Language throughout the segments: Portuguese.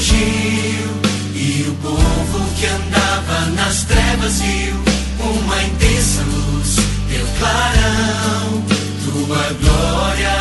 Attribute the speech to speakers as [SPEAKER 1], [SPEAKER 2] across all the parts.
[SPEAKER 1] surgiu e o povo que andava nas trevas viu uma intensa luz, teu clarão, tua glória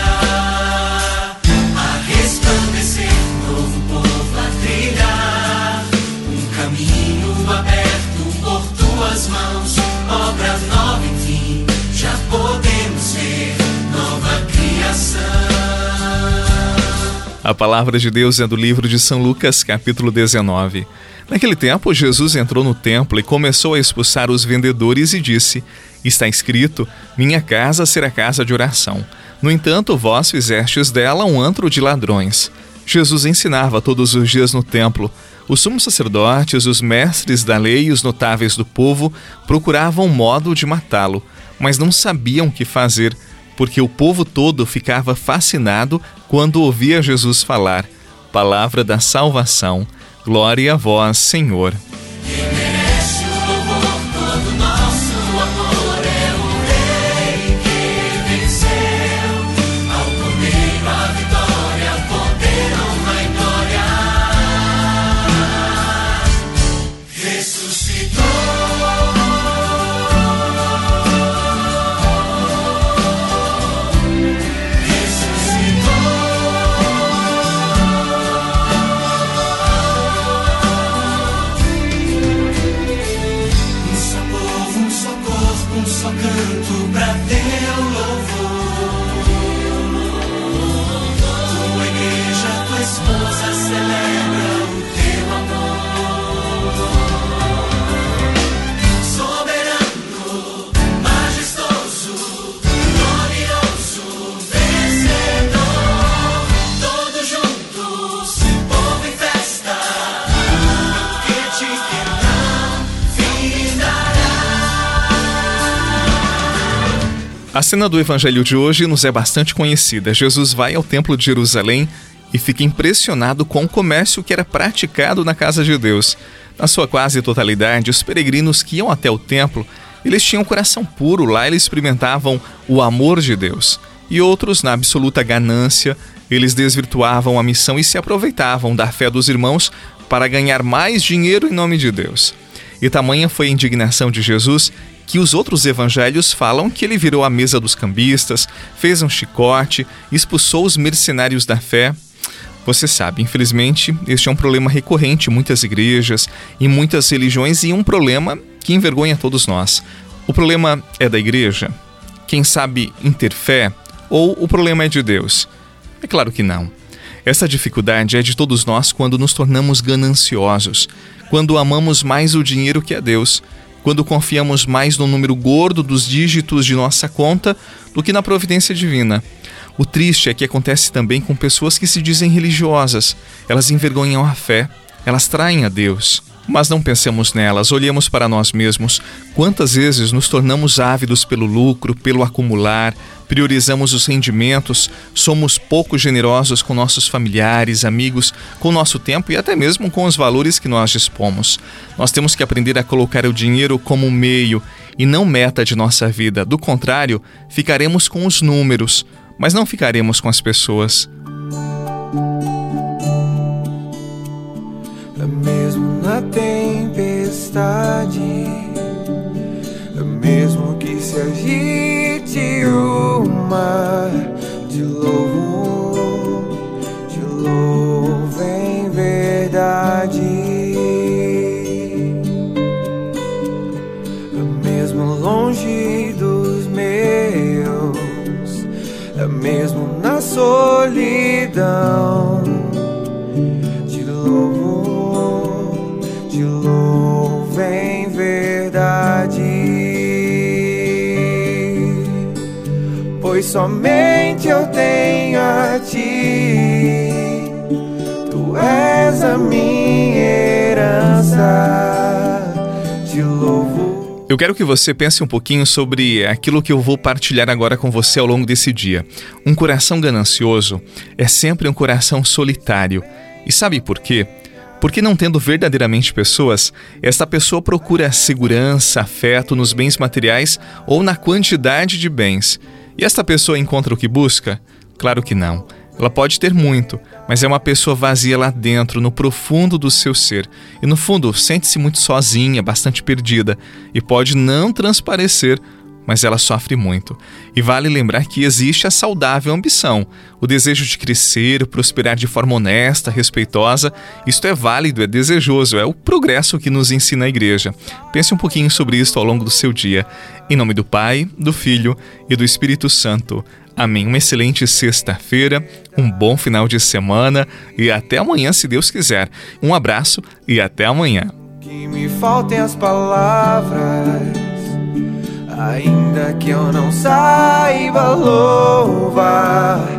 [SPEAKER 1] A
[SPEAKER 2] palavra de Deus é do livro de São Lucas, capítulo 19. Naquele tempo, Jesus entrou no templo e começou a expulsar os vendedores e disse: Está escrito: Minha casa será casa de oração. No entanto, vós fizestes dela um antro de ladrões. Jesus ensinava todos os dias no templo. Os sumos sacerdotes, os mestres da lei e os notáveis do povo procuravam modo de matá-lo, mas não sabiam o que fazer porque o povo todo ficava fascinado quando ouvia Jesus falar. Palavra da salvação. Glória a vós, Senhor. A cena do evangelho de hoje nos é bastante conhecida. Jesus vai ao templo de Jerusalém e fica impressionado com o comércio que era praticado na casa de Deus. Na sua quase totalidade, os peregrinos que iam até o templo, eles tinham um coração puro, lá eles experimentavam o amor de Deus. E outros, na absoluta ganância, eles desvirtuavam a missão e se aproveitavam da fé dos irmãos para ganhar mais dinheiro em nome de Deus. E tamanha foi a indignação de Jesus que os outros evangelhos falam que ele virou a mesa dos cambistas, fez um chicote, expulsou os mercenários da fé. Você sabe, infelizmente, este é um problema recorrente em muitas igrejas, em muitas religiões e um problema que envergonha todos nós. O problema é da igreja? Quem sabe em ter fé? Ou o problema é de Deus? É claro que não. Essa dificuldade é de todos nós quando nos tornamos gananciosos, quando amamos mais o dinheiro que a Deus, quando confiamos mais no número gordo dos dígitos de nossa conta do que na providência divina. O triste é que acontece também com pessoas que se dizem religiosas. Elas envergonham a fé, elas traem a Deus. Mas não pensemos nelas, olhemos para nós mesmos. Quantas vezes nos tornamos ávidos pelo lucro, pelo acumular, priorizamos os rendimentos, somos pouco generosos com nossos familiares, amigos, com nosso tempo e até mesmo com os valores que nós dispomos. Nós temos que aprender a colocar o dinheiro como meio e não meta de nossa vida. Do contrário, ficaremos com os números, mas não ficaremos com as pessoas.
[SPEAKER 3] Mesmo na tempestade, mesmo que se agite o mar, de louvo, de louvo em verdade. Mesmo longe meus, mesmo na solidão, de louvo, de louvo em verdade. pois somente eu tenho a ti. Tu és a minha
[SPEAKER 2] Eu quero que você pense um pouquinho sobre aquilo que eu vou partilhar agora com você ao longo desse dia. Um coração ganancioso é sempre um coração solitário. E sabe por quê? Porque não tendo verdadeiramente pessoas, esta pessoa procura segurança, afeto nos bens materiais ou na quantidade de bens. E esta pessoa encontra o que busca? Claro que não. Ela pode ter muito, mas é uma pessoa vazia lá dentro, no profundo do seu ser. E no fundo, sente-se muito sozinha, bastante perdida, e pode não transparecer mas ela sofre muito. E vale lembrar que existe a saudável ambição, o desejo de crescer, prosperar de forma honesta, respeitosa. Isto é válido, é desejoso, é o progresso que nos ensina a igreja. Pense um pouquinho sobre isso ao longo do seu dia. Em nome do Pai, do Filho e do Espírito Santo. Amém. Uma excelente sexta-feira, um bom final de semana e até amanhã, se Deus quiser. Um abraço e até amanhã.
[SPEAKER 3] Que me faltem as palavras Ainda que eu não saiba louvar,